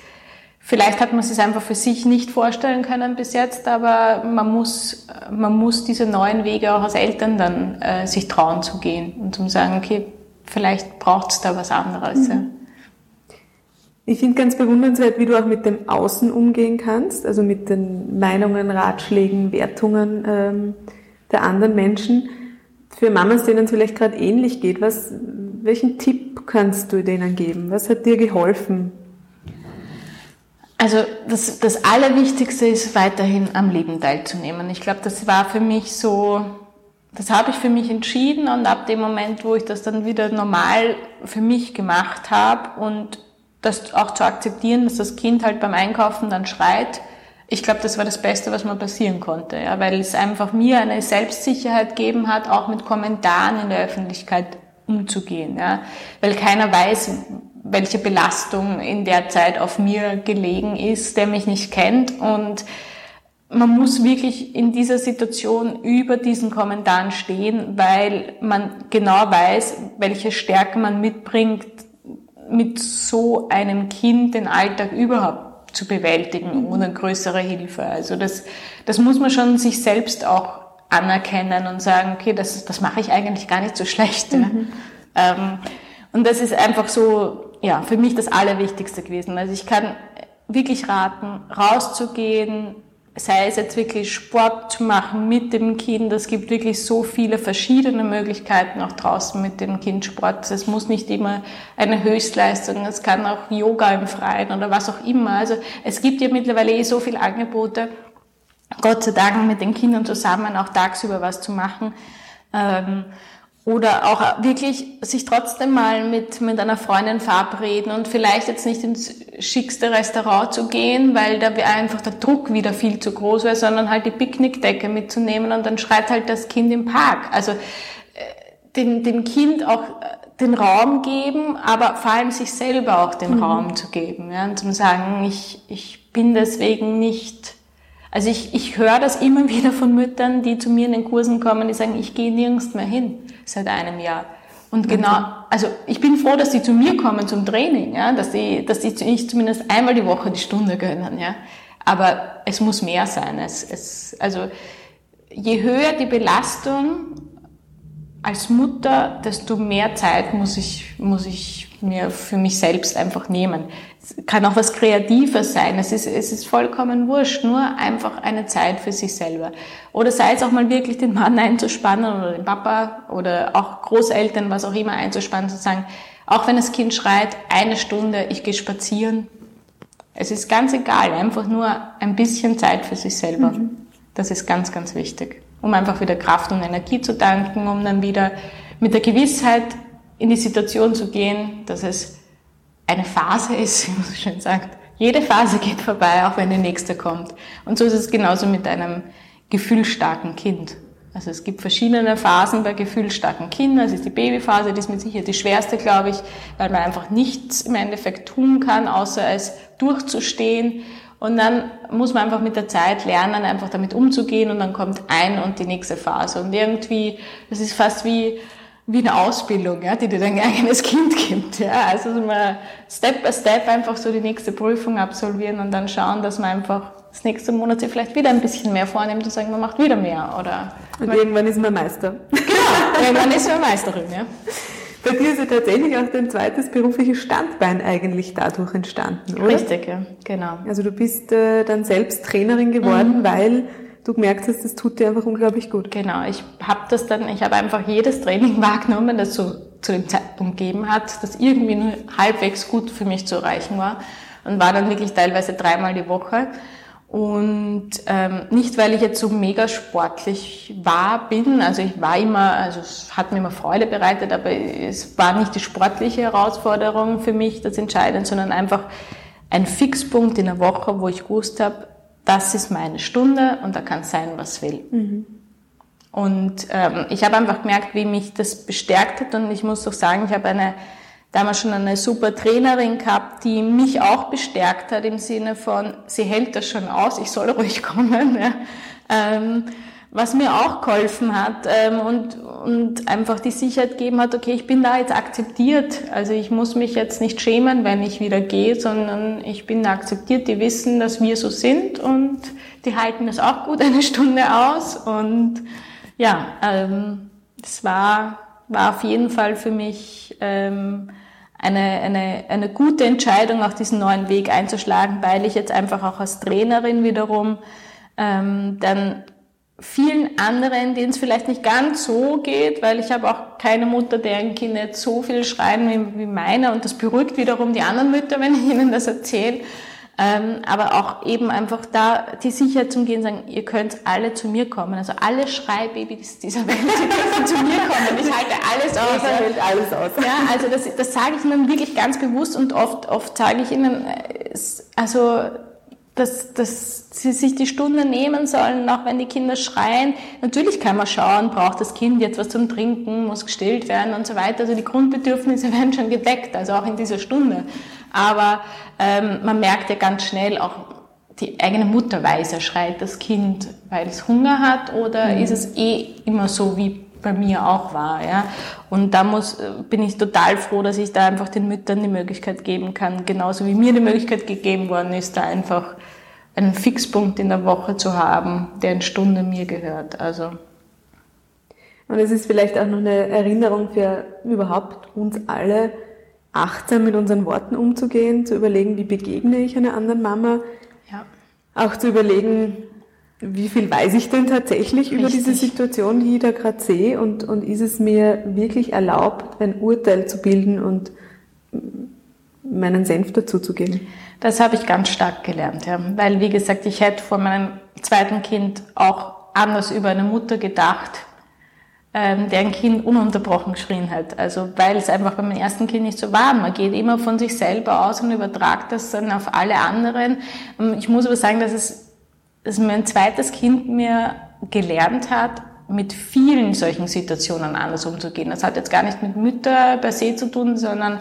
vielleicht hat man es einfach für sich nicht vorstellen können bis jetzt, aber man muss, man muss diese neuen Wege auch als Eltern dann äh, sich trauen zu gehen und zu sagen, okay, vielleicht braucht es da was anderes. Mhm. Ich finde ganz bewundernswert, wie du auch mit dem Außen umgehen kannst, also mit den Meinungen, Ratschlägen, Wertungen ähm, der anderen Menschen. Für Mamas, denen es vielleicht gerade ähnlich geht, was, welchen Tipp kannst du denen geben? Was hat dir geholfen? Also das, das Allerwichtigste ist weiterhin am Leben teilzunehmen. Ich glaube, das war für mich so, das habe ich für mich entschieden und ab dem Moment, wo ich das dann wieder normal für mich gemacht habe und das auch zu akzeptieren, dass das Kind halt beim Einkaufen dann schreit. Ich glaube, das war das Beste, was mir passieren konnte, ja, weil es einfach mir eine Selbstsicherheit gegeben hat, auch mit Kommentaren in der Öffentlichkeit umzugehen, ja, weil keiner weiß, welche Belastung in der Zeit auf mir gelegen ist, der mich nicht kennt. Und man muss wirklich in dieser Situation über diesen Kommentaren stehen, weil man genau weiß, welche Stärke man mitbringt, mit so einem Kind den Alltag überhaupt zu bewältigen ohne größere Hilfe. Also das, das muss man schon sich selbst auch anerkennen und sagen, okay, das, das mache ich eigentlich gar nicht so schlecht. Mhm. Ähm, und das ist einfach so, ja, für mich das Allerwichtigste gewesen. Also ich kann wirklich raten, rauszugehen, sei es jetzt wirklich Sport zu machen mit dem Kind. Es gibt wirklich so viele verschiedene Möglichkeiten auch draußen mit dem Kind Sport. Es muss nicht immer eine Höchstleistung, es kann auch Yoga im Freien oder was auch immer. Also es gibt ja mittlerweile eh so viele Angebote. Gott sei Dank mit den Kindern zusammen auch tagsüber was zu machen. Ähm, oder auch wirklich sich trotzdem mal mit, mit einer Freundin verabreden und vielleicht jetzt nicht ins schickste Restaurant zu gehen, weil da einfach der Druck wieder viel zu groß wäre, sondern halt die Picknickdecke mitzunehmen und dann schreit halt das Kind im Park. Also äh, dem, dem Kind auch äh, den Raum geben, aber vor allem sich selber auch den mhm. Raum zu geben. Ja, und zu sagen, ich, ich bin deswegen nicht also ich, ich höre das immer wieder von Müttern, die zu mir in den Kursen kommen, die sagen, ich gehe nirgends mehr hin seit einem Jahr. Und genau, also ich bin froh, dass sie zu mir kommen zum Training, ja, dass sie, dass sie ich zumindest einmal die Woche die Stunde gönnen, ja. Aber es muss mehr sein. Es, es, also je höher die Belastung als Mutter, desto mehr Zeit muss ich, muss ich mir für mich selbst einfach nehmen. Es kann auch was Kreatives sein. Es ist, es ist vollkommen wurscht. Nur einfach eine Zeit für sich selber. Oder sei es auch mal wirklich den Mann einzuspannen oder den Papa oder auch Großeltern, was auch immer einzuspannen, zu sagen, auch wenn das Kind schreit, eine Stunde, ich gehe spazieren. Es ist ganz egal, einfach nur ein bisschen Zeit für sich selber. Mhm. Das ist ganz, ganz wichtig. Um einfach wieder Kraft und Energie zu danken, um dann wieder mit der Gewissheit in die Situation zu gehen, dass es eine Phase ist, wie man so schön sagt. Jede Phase geht vorbei, auch wenn die nächste kommt. Und so ist es genauso mit einem gefühlsstarken Kind. Also es gibt verschiedene Phasen bei gefühlsstarken Kindern. Es ist die Babyphase, die ist mit Sicherheit die schwerste, glaube ich, weil man einfach nichts im Endeffekt tun kann, außer es durchzustehen. Und dann muss man einfach mit der Zeit lernen, einfach damit umzugehen und dann kommt ein und die nächste Phase. Und irgendwie, das ist fast wie, wie eine Ausbildung, ja, die dir dein eigenes Kind gibt. Ja. Also mal Step by Step einfach so die nächste Prüfung absolvieren und dann schauen, dass man einfach das nächste Monat sich vielleicht wieder ein bisschen mehr vornimmt und sagen, man macht wieder mehr. Oder und irgendwann ist man Meister. Genau, irgendwann ist man Meisterin. Ja. Bei dir ist ja tatsächlich auch dein zweites berufliches Standbein eigentlich dadurch entstanden, oder? Richtig, ja, genau. Also du bist äh, dann selbst Trainerin geworden, mhm. weil du gemerkt hast, das tut dir einfach unglaublich gut. Genau, ich habe das dann, ich habe einfach jedes Training wahrgenommen, das so zu dem Zeitpunkt gegeben hat, das irgendwie nur halbwegs gut für mich zu erreichen war und war dann wirklich teilweise dreimal die Woche. Und ähm, nicht, weil ich jetzt so mega sportlich war, bin, also ich war immer, also es hat mir immer Freude bereitet, aber es war nicht die sportliche Herausforderung für mich das Entscheidende, sondern einfach ein Fixpunkt in der Woche, wo ich gewusst habe, das ist meine Stunde und da kann sein, was will. Mhm. Und ähm, ich habe einfach gemerkt, wie mich das bestärkt hat und ich muss auch sagen, ich habe eine damals schon eine super Trainerin gehabt, die mich auch bestärkt hat im Sinne von, sie hält das schon aus, ich soll ruhig kommen. Ja. Ähm, was mir auch geholfen hat ähm, und, und einfach die Sicherheit gegeben hat, okay, ich bin da jetzt akzeptiert. Also ich muss mich jetzt nicht schämen, wenn ich wieder gehe, sondern ich bin da akzeptiert. Die wissen, dass wir so sind und die halten das auch gut eine Stunde aus. Und ja, ähm, es war, war auf jeden Fall für mich ähm, eine, eine, eine gute Entscheidung, auch diesen neuen Weg einzuschlagen, weil ich jetzt einfach auch als Trainerin wiederum ähm, dann vielen anderen, denen es vielleicht nicht ganz so geht, weil ich habe auch keine Mutter, deren Kinder jetzt so viel schreien wie, wie meine und das beruhigt wiederum die anderen Mütter, wenn ich ihnen das erzähle. Ähm, aber auch eben einfach da die Sicherheit zum Gehen sagen, ihr könnt alle zu mir kommen. Also alle Schreibabys dieser Welt, die dürfen zu mir kommen. Ich halte alles aus. Ich halte alles aus. Ja, also das, das sage ich ihnen wirklich ganz bewusst und oft, oft sage ich ihnen, äh, also dass, dass sie sich die Stunde nehmen sollen, auch wenn die Kinder schreien. Natürlich kann man schauen, braucht das Kind jetzt was zum Trinken, muss gestillt werden und so weiter. Also die Grundbedürfnisse werden schon gedeckt, also auch in dieser Stunde. Aber ähm, man merkt ja ganz schnell auch, die eigene Mutter weiß, er schreit das Kind, weil es Hunger hat oder mhm. ist es eh immer so wie bei mir auch war. Ja? Und da muss, bin ich total froh, dass ich da einfach den Müttern die Möglichkeit geben kann, genauso wie mir die Möglichkeit gegeben worden ist, da einfach einen Fixpunkt in der Woche zu haben, der in Stunde mir gehört. Also und es ist vielleicht auch noch eine Erinnerung für überhaupt uns alle, achtsam mit unseren Worten umzugehen, zu überlegen, wie begegne ich einer anderen Mama. Ja. Auch zu überlegen, wie viel weiß ich denn tatsächlich Richtig. über diese Situation, die ich da gerade sehe und, und ist es mir wirklich erlaubt, ein Urteil zu bilden und meinen Senf dazuzugeben? Das habe ich ganz stark gelernt, ja. weil wie gesagt, ich hätte vor meinem zweiten Kind auch anders über eine Mutter gedacht, ähm, deren Kind ununterbrochen geschrien hat. Also weil es einfach bei meinem ersten Kind nicht so war. Man geht immer von sich selber aus und übertragt das dann auf alle anderen. Ich muss aber sagen, dass es dass mein zweites Kind mir gelernt hat, mit vielen solchen Situationen anders umzugehen. Das hat jetzt gar nicht mit Mütter per se zu tun, sondern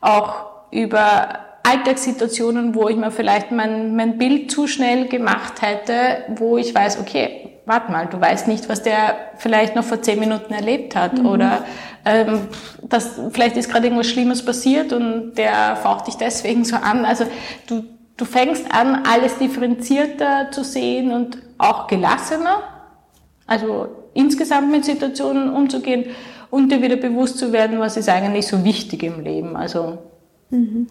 auch über Alltagssituationen, wo ich mir vielleicht mein, mein Bild zu schnell gemacht hätte, wo ich weiß, okay, warte mal, du weißt nicht, was der vielleicht noch vor zehn Minuten erlebt hat mhm. oder ähm, dass vielleicht ist gerade irgendwas Schlimmes passiert und der faucht dich deswegen so an. Also du, du fängst an, alles differenzierter zu sehen und auch gelassener, also insgesamt mit Situationen umzugehen und dir wieder bewusst zu werden, was ist eigentlich so wichtig im Leben. Also mhm.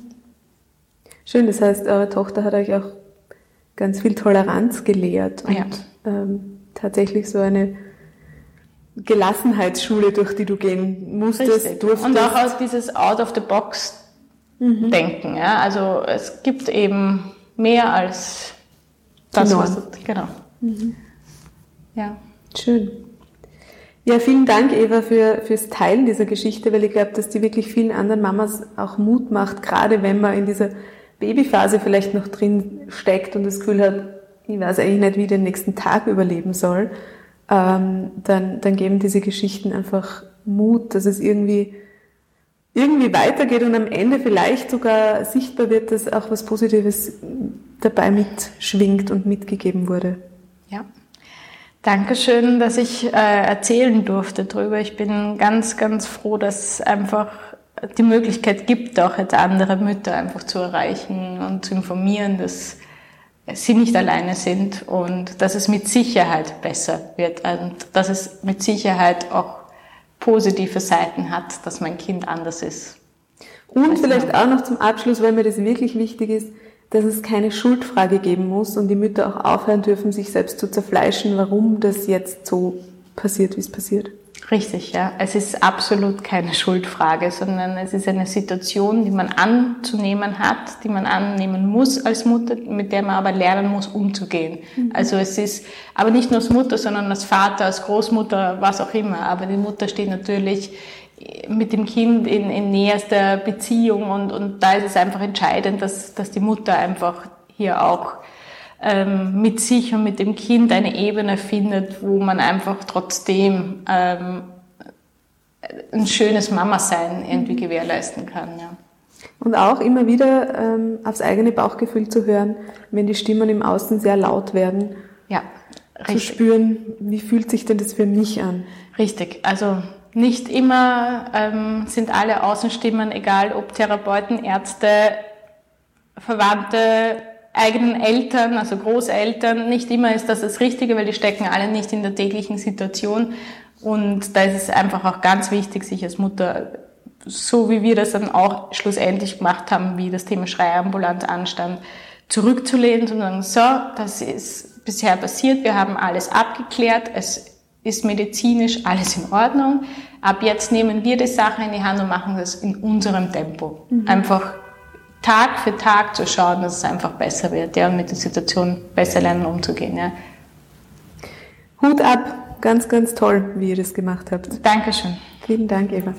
Schön, das heißt, eure Tochter hat euch auch ganz viel Toleranz gelehrt und ja. ähm, tatsächlich so eine Gelassenheitsschule, durch die du gehen musstest, Richtig. durftest. Und auch aus dieses Out of the Box mhm. denken. Ja? Also es gibt eben mehr als das, genau. was du, genau. Mhm. Ja. Schön. Ja, vielen Dank, Eva, für, fürs Teilen dieser Geschichte, weil ich glaube, dass die wirklich vielen anderen Mamas auch Mut macht, gerade wenn man in dieser Babyphase vielleicht noch drin steckt und das Gefühl hat, ich weiß eigentlich nicht, wie ich den nächsten Tag überleben soll, ähm, dann, dann geben diese Geschichten einfach Mut, dass es irgendwie, irgendwie weitergeht und am Ende vielleicht sogar sichtbar wird, dass auch was Positives dabei mitschwingt und mitgegeben wurde. Ja. Dankeschön, dass ich äh, erzählen durfte darüber. Ich bin ganz, ganz froh, dass einfach die Möglichkeit gibt, auch jetzt andere Mütter einfach zu erreichen und zu informieren, dass sie nicht alleine sind und dass es mit Sicherheit besser wird und dass es mit Sicherheit auch positive Seiten hat, dass mein Kind anders ist. Und vielleicht auch noch zum Abschluss, weil mir das wirklich wichtig ist, dass es keine Schuldfrage geben muss und die Mütter auch aufhören dürfen, sich selbst zu zerfleischen, warum das jetzt so passiert, wie es passiert. Richtig, ja. Es ist absolut keine Schuldfrage, sondern es ist eine Situation, die man anzunehmen hat, die man annehmen muss als Mutter, mit der man aber lernen muss, umzugehen. Mhm. Also es ist, aber nicht nur als Mutter, sondern als Vater, als Großmutter, was auch immer. Aber die Mutter steht natürlich mit dem Kind in, in näherster Beziehung und, und da ist es einfach entscheidend, dass, dass die Mutter einfach hier auch ähm, mit sich und mit dem Kind eine Ebene findet, wo man einfach trotzdem ähm, ein schönes Mama-Sein irgendwie gewährleisten kann. Ja. Und auch immer wieder ähm, aufs eigene Bauchgefühl zu hören, wenn die Stimmen im Außen sehr laut werden. Ja, richtig. Zu spüren, wie fühlt sich denn das für mich an? Richtig. Also nicht immer ähm, sind alle Außenstimmen, egal ob Therapeuten, Ärzte, Verwandte, eigenen Eltern, also Großeltern, nicht immer ist das das Richtige, weil die stecken alle nicht in der täglichen Situation. Und da ist es einfach auch ganz wichtig, sich als Mutter, so wie wir das dann auch schlussendlich gemacht haben, wie das Thema Schreiambulant anstand, zurückzulehnen und sagen, so, das ist bisher passiert, wir haben alles abgeklärt, es ist medizinisch alles in Ordnung. Ab jetzt nehmen wir die Sache in die Hand und machen das in unserem Tempo. Mhm. Einfach Tag für Tag zu schauen, dass es einfach besser wird ja, und mit der Situation besser lernen umzugehen. Ja. Hut ab, ganz, ganz toll, wie ihr das gemacht habt. Dankeschön. Vielen Dank, Eva.